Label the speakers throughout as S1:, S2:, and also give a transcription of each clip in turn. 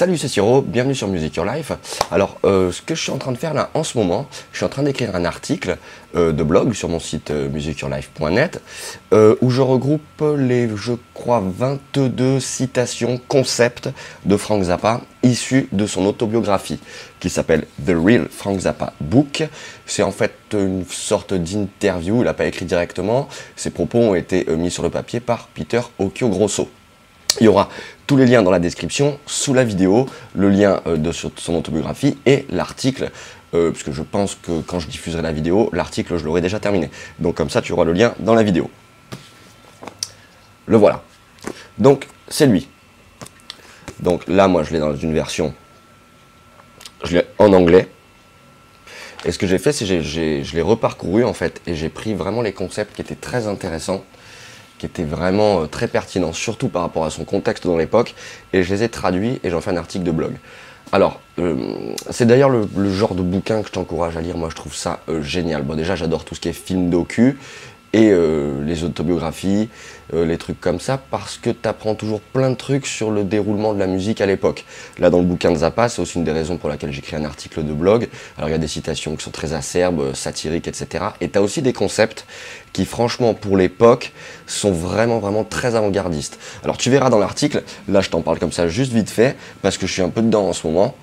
S1: Salut, c'est Siro, bienvenue sur Music Your Life. Alors, euh, ce que je suis en train de faire là en ce moment, je suis en train d'écrire un article euh, de blog sur mon site euh, musicyourlife.net où je regroupe les, je crois, 22 citations concepts de Frank Zappa issues de son autobiographie qui s'appelle The Real Frank Zappa Book. C'est en fait une sorte d'interview, il n'a pas écrit directement, ses propos ont été mis sur le papier par Peter Occhio Grosso. Il y aura tous les liens dans la description, sous la vidéo, le lien euh, de son autobiographie et l'article, euh, puisque je pense que quand je diffuserai la vidéo, l'article je l'aurai déjà terminé. Donc comme ça tu auras le lien dans la vidéo. Le voilà. Donc c'est lui. Donc là moi je l'ai dans une version, en anglais. Et ce que j'ai fait c'est que je l'ai reparcouru en fait et j'ai pris vraiment les concepts qui étaient très intéressants qui était vraiment euh, très pertinent, surtout par rapport à son contexte dans l'époque, et je les ai traduits et j'en fais un article de blog. Alors, euh, c'est d'ailleurs le, genre de bouquin que je t'encourage à lire, moi je trouve ça euh, génial. Bon déjà j'adore tout ce qui est film docu, et euh, les autobiographies, euh, les trucs comme ça, parce que tu apprends toujours plein de trucs sur le déroulement de la musique à l'époque. Là, dans le bouquin de Zappa, c'est aussi une des raisons pour laquelle j'écris un article de blog. Alors, il y a des citations qui sont très acerbes, satiriques, etc. Et tu as aussi des concepts qui, franchement, pour l'époque, sont vraiment, vraiment très avant-gardistes. Alors, tu verras dans l'article, là, je t'en parle comme ça juste vite fait, parce que je suis un peu dedans en ce moment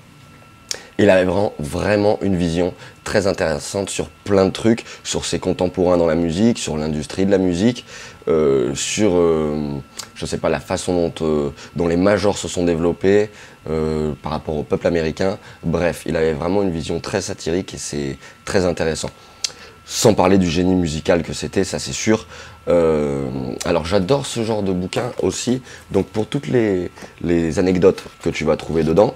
S1: il avait vraiment, vraiment une vision très intéressante sur plein de trucs, sur ses contemporains dans la musique, sur l'industrie de la musique, euh, sur, euh, je sais pas, la façon dont, euh, les majors se sont développés par rapport au peuple américain. Bref, il avait vraiment une vision très satirique et c'est très intéressant. Sans parler du génie musical que c'était, ça c'est sûr. alors j'adore ce genre de bouquin aussi. Donc pour toutes les anecdotes que tu vas trouver dedans,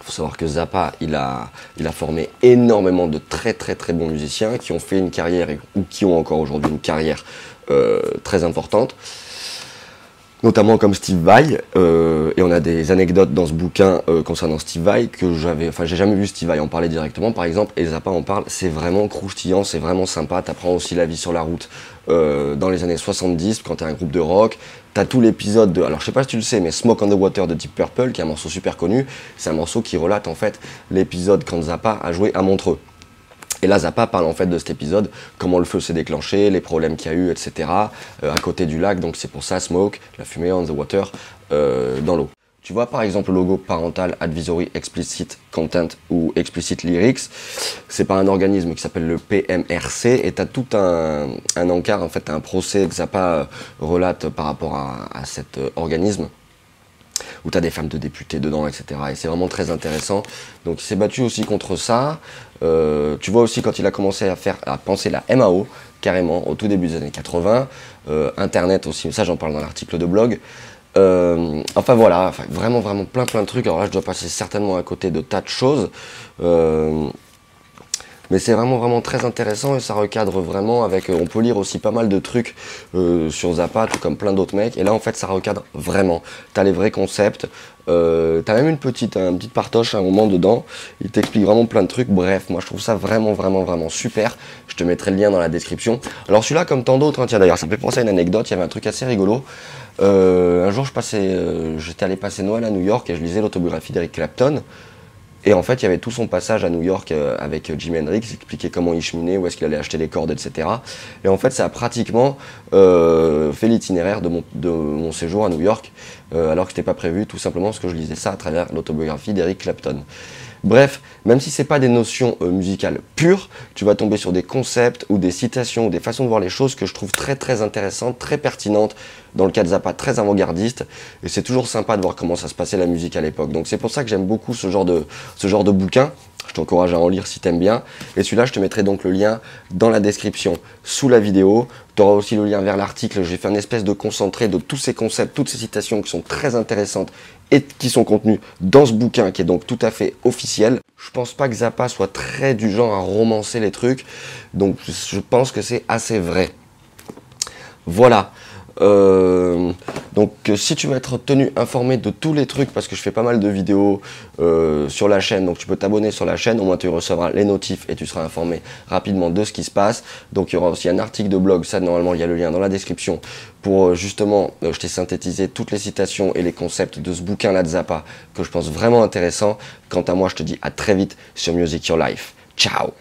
S1: il faut savoir que Zappa, il a, formé énormément de très très très bons musiciens qui ont fait une carrière ou qui ont encore aujourd'hui une carrière euh, très importante notamment comme Steve Vai, euh, et on a des anecdotes dans ce bouquin euh, concernant Steve Vai que j'avais, enfin j'ai jamais vu Steve Vai en parler directement par exemple, et Zappa en parle, c'est vraiment croustillant, c'est vraiment sympa, t'apprends aussi la vie sur la route euh, dans les années 70 quand t'es un groupe de rock, t'as tout l'épisode de, alors je sais pas si tu le sais, mais Smoke on the Water de Deep Purple, qui est un morceau super connu, c'est un morceau qui relate en fait l'épisode quand Zappa a joué à Montreux. Et là, Zappa parle en fait de cet épisode, comment le feu s'est déclenché, les problèmes qu'il y a eu, etc. Euh, à côté du lac, donc c'est pour ça Smoke, la fumée on the water, euh, dans l'eau. Tu vois par exemple le logo Parental Advisory Explicit Content ou Explicit Lyrics, c'est par un organisme qui s'appelle le PMRC et tu as tout un, un, encart, en fait un procès que Zappa relate par rapport à, cet euh, organisme où tu as des femmes de députés dedans, etc. Et c'est vraiment très intéressant. Donc il s'est battu aussi contre ça. Euh, tu vois aussi quand il a commencé à faire, à penser la MAO, carrément, au tout début des années 80. Euh, Internet aussi, ça j'en parle dans l'article de blog. Euh, enfin voilà, vraiment vraiment plein plein de trucs. Alors là je dois passer certainement à côté de tas de choses. Mais c'est vraiment vraiment très intéressant et ça recadre vraiment avec. Euh, on peut lire aussi pas mal de trucs euh, sur Zappa, tout comme plein d'autres mecs. Et là en fait ça recadre vraiment. T'as les vrais concepts. Euh, t'as même une petite, partoche à un moment dedans. Il t'explique vraiment plein de trucs. Bref, moi je trouve ça vraiment vraiment vraiment super. Je te mettrai le lien dans la description. Alors celui-là comme tant d'autres, hein, tiens d'ailleurs ça me fait penser à une anecdote. Il y avait un truc assez rigolo. un jour j'étais allé passer Noël à New York et je lisais l'autobiographie d'Eric Clapton. Et en fait, il y avait tout son passage à New York euh, avec Jimi Hendrix, expliquait comment il cheminait, où est-ce qu'il allait acheter les cordes, etc. Et en fait, ça a pratiquement euh, fait l'itinéraire de mon, séjour à New York, euh, alors que c'était pas prévu, tout simplement parce que je lisais ça à travers l'autobiographie d'Eric Clapton. Bref, même si c'est pas des notions euh, musicales pures, tu vas tomber sur des concepts ou des citations ou des façons de voir les choses que je trouve très très intéressantes, très pertinentes, dans le cas de Zappa, très avant-gardiste. Et c'est toujours sympa de voir comment ça se passait la musique à l'époque. Donc c'est pour ça que j'aime beaucoup ce genre de, ce genre de bouquin. Je t'encourage à en lire si t'aimes bien. Et celui-là, je te mettrai donc le lien dans la description sous la vidéo. Tu auras aussi le lien vers l'article. J'ai fait un espèce de concentré de tous ces concepts, toutes ces citations qui sont très intéressantes et qui sont contenues dans ce bouquin qui est donc tout à fait officiel. Je pense pas que Zappa soit très du genre à romancer les trucs. Donc je pense que c'est assez vrai. Voilà. Euh, donc si tu veux être tenu informé de tous les trucs, parce que je fais pas mal de vidéos sur la chaîne, donc tu peux t'abonner sur la chaîne, au moins tu recevras les notifs et tu seras informé rapidement de ce qui se passe. Donc il y aura aussi un article de blog, ça normalement il y a le lien dans la description, pour justement, je t'ai synthétisé toutes les citations et les concepts de ce bouquin là de Zappa, que je pense vraiment intéressant. Quant à moi, je te dis à très vite sur Music Your Life. Ciao